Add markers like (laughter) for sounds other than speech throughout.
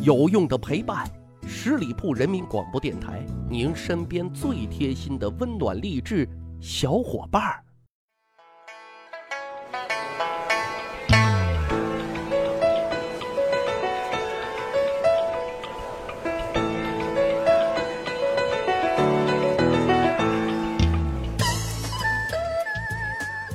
有用的陪伴，十里铺人民广播电台，您身边最贴心的温暖励志小伙伴儿。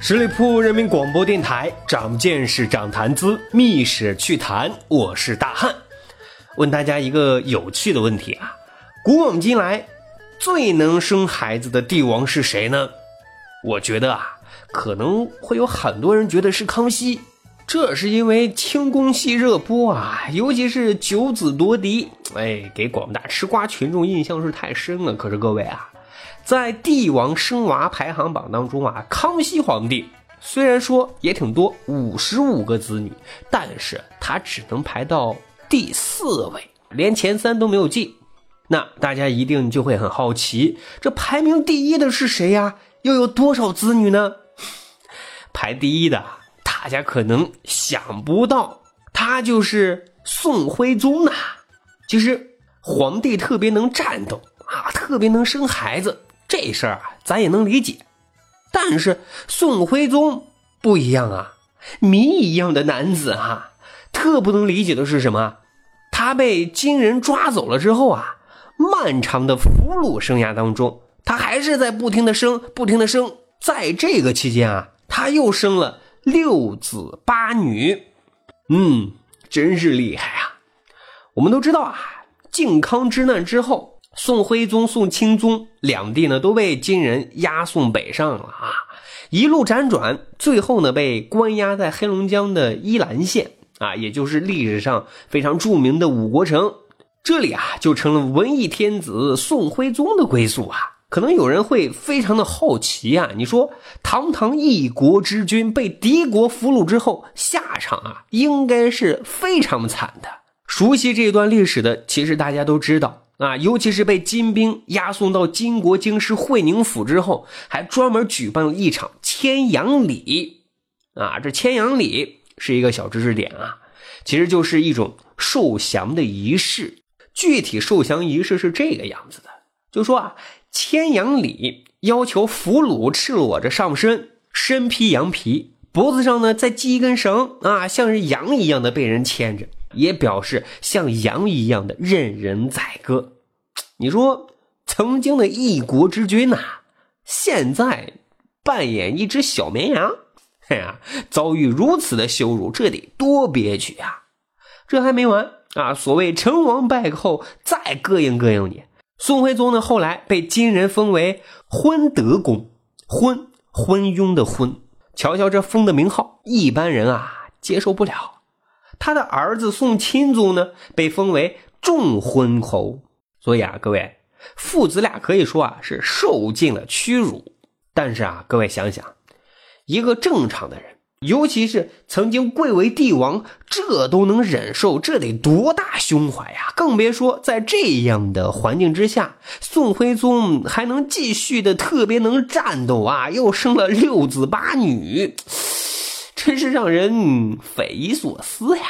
十里铺人民广播电台，长见识，长谈资，密室趣谈，我是大汉。问大家一个有趣的问题啊：古往今来，最能生孩子的帝王是谁呢？我觉得啊，可能会有很多人觉得是康熙，这是因为清宫戏热播啊，尤其是九子夺嫡，哎，给广大吃瓜群众印象是太深了。可是各位啊。在帝王生娃排行榜当中啊，康熙皇帝虽然说也挺多，五十五个子女，但是他只能排到第四位，连前三都没有进。那大家一定就会很好奇，这排名第一的是谁呀？又有多少子女呢？排第一的，大家可能想不到，他就是宋徽宗呐。其实皇帝特别能战斗啊，特别能生孩子。这事儿啊，咱也能理解，但是宋徽宗不一样啊，谜一样的男子哈，特不能理解的是什么？他被金人抓走了之后啊，漫长的俘虏生涯当中，他还是在不停的生，不停的生，在这个期间啊，他又生了六子八女，嗯，真是厉害啊！我们都知道啊，靖康之难之后。宋徽宗、宋钦宗两帝呢，都被金人押送北上了啊，一路辗转，最后呢被关押在黑龙江的依兰县啊，也就是历史上非常著名的五国城，这里啊就成了文艺天子宋徽宗的归宿啊。可能有人会非常的好奇啊，你说堂堂一国之君被敌国俘虏之后，下场啊应该是非常惨的。熟悉这段历史的，其实大家都知道。啊，尤其是被金兵押送到金国京师会宁府之后，还专门举办了一场牵羊礼。啊，这牵羊礼是一个小知识点啊，其实就是一种受降的仪式。具体受降仪式是这个样子的，就说啊，牵羊礼要求俘虏赤裸着上身，身披羊皮，脖子上呢再系一根绳啊，像是羊一样的被人牵着。也表示像羊一样的任人宰割。你说，曾经的一国之君呐，现在扮演一只小绵羊，(laughs) 哎呀，遭遇如此的羞辱，这得多憋屈呀！这还没完啊！所谓成王败寇，再膈应膈应你。宋徽宗呢，后来被金人封为昏德公，昏昏庸的昏。瞧瞧这封的名号，一般人啊接受不了。他的儿子宋钦宗呢，被封为重昏侯，所以啊，各位父子俩可以说啊是受尽了屈辱。但是啊，各位想想，一个正常的人，尤其是曾经贵为帝王，这都能忍受，这得多大胸怀呀！更别说在这样的环境之下，宋徽宗还能继续的特别能战斗啊，又生了六子八女。真是让人匪夷所思呀！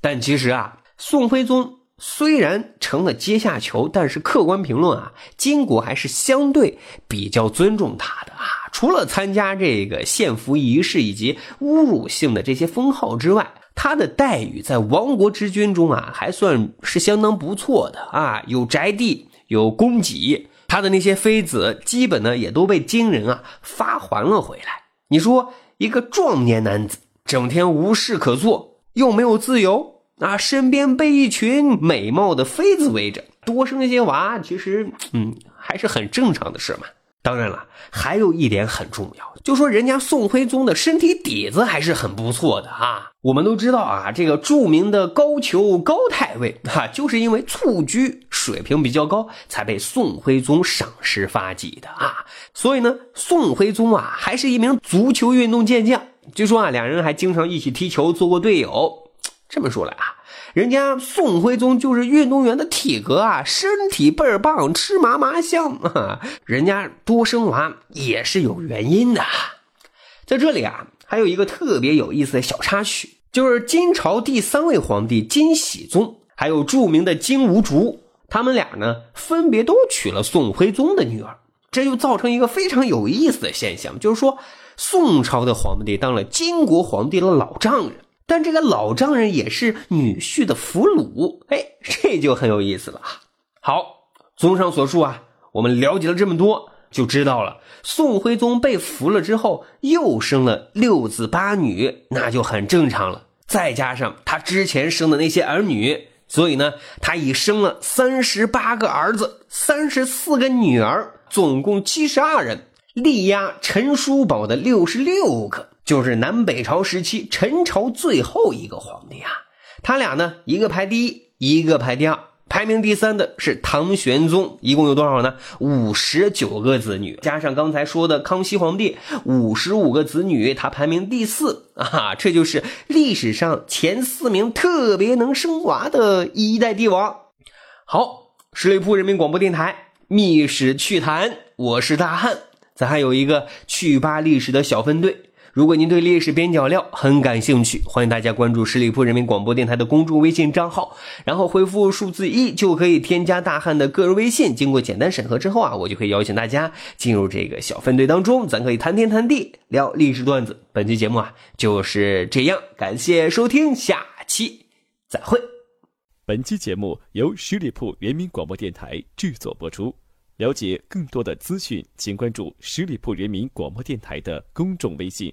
但其实啊，宋徽宗虽然成了阶下囚，但是客观评论啊，金国还是相对比较尊重他的啊。除了参加这个献俘仪式以及侮辱性的这些封号之外，他的待遇在亡国之君中啊，还算是相当不错的啊。有宅地，有供给，他的那些妃子基本呢也都被金人啊发还了回来。你说？一个壮年男子，整天无事可做，又没有自由啊，身边被一群美貌的妃子围着，多生一些娃，其实，嗯，还是很正常的事嘛。当然了，还有一点很重要，就说人家宋徽宗的身体底子还是很不错的啊。我们都知道啊，这个著名的高俅高太尉 (laughs) 哈，就是因为蹴鞠水平比较高，才被宋徽宗赏识发迹的啊。所以呢，宋徽宗啊，还是一名足球运动健将。据说啊，两人还经常一起踢球，做过队友。这么说来啊。人家宋徽宗就是运动员的体格啊，身体倍儿棒，吃嘛嘛香啊！(laughs) 人家多生娃也是有原因的。在这里啊，还有一个特别有意思的小插曲，就是金朝第三位皇帝金喜宗，还有著名的金兀术，他们俩呢分别都娶了宋徽宗的女儿，这就造成一个非常有意思的现象，就是说宋朝的皇帝当了金国皇帝的老丈人，但这个老丈人也是女婿的俘虏，哎，(laughs) 这就很有意思了。好，综上所述啊，我们了解了这么多，就知道了宋徽宗被俘了之后又生了六子八女，那就很正常了。再加上他之前生的那些儿女。所以呢，他已生了三十八个儿子，三十四个女儿，总共七十二人，力压陈叔宝的六十六个，就是南北朝时期陈朝最后一个皇帝啊。他俩呢，一个排第一，一个排第二。排名第三的是唐玄宗，一共有多少呢？五十九个子女，加上刚才说的康熙皇帝五十五个子女，他排名第四啊！这就是历史上前四名特别能生娃的一代帝王。好，十里铺人民广播电台《密史趣谈》，我是大汉，咱还有一个趣吧历史的小分队。如果您对历史边角料很感兴趣，欢迎大家关注十里铺人民广播电台的公众微信账号，然后回复数字一就可以添加大汉的个人微信。经过简单审核之后啊，我就可以邀请大家进入这个小分队当中，咱可以谈天谈地，聊历史段子。本期节目啊就是这样，感谢收听，下期再会。本期节目由十里铺人民广播电台制作播出。了解更多的资讯，请关注十里铺人民广播电台的公众微信。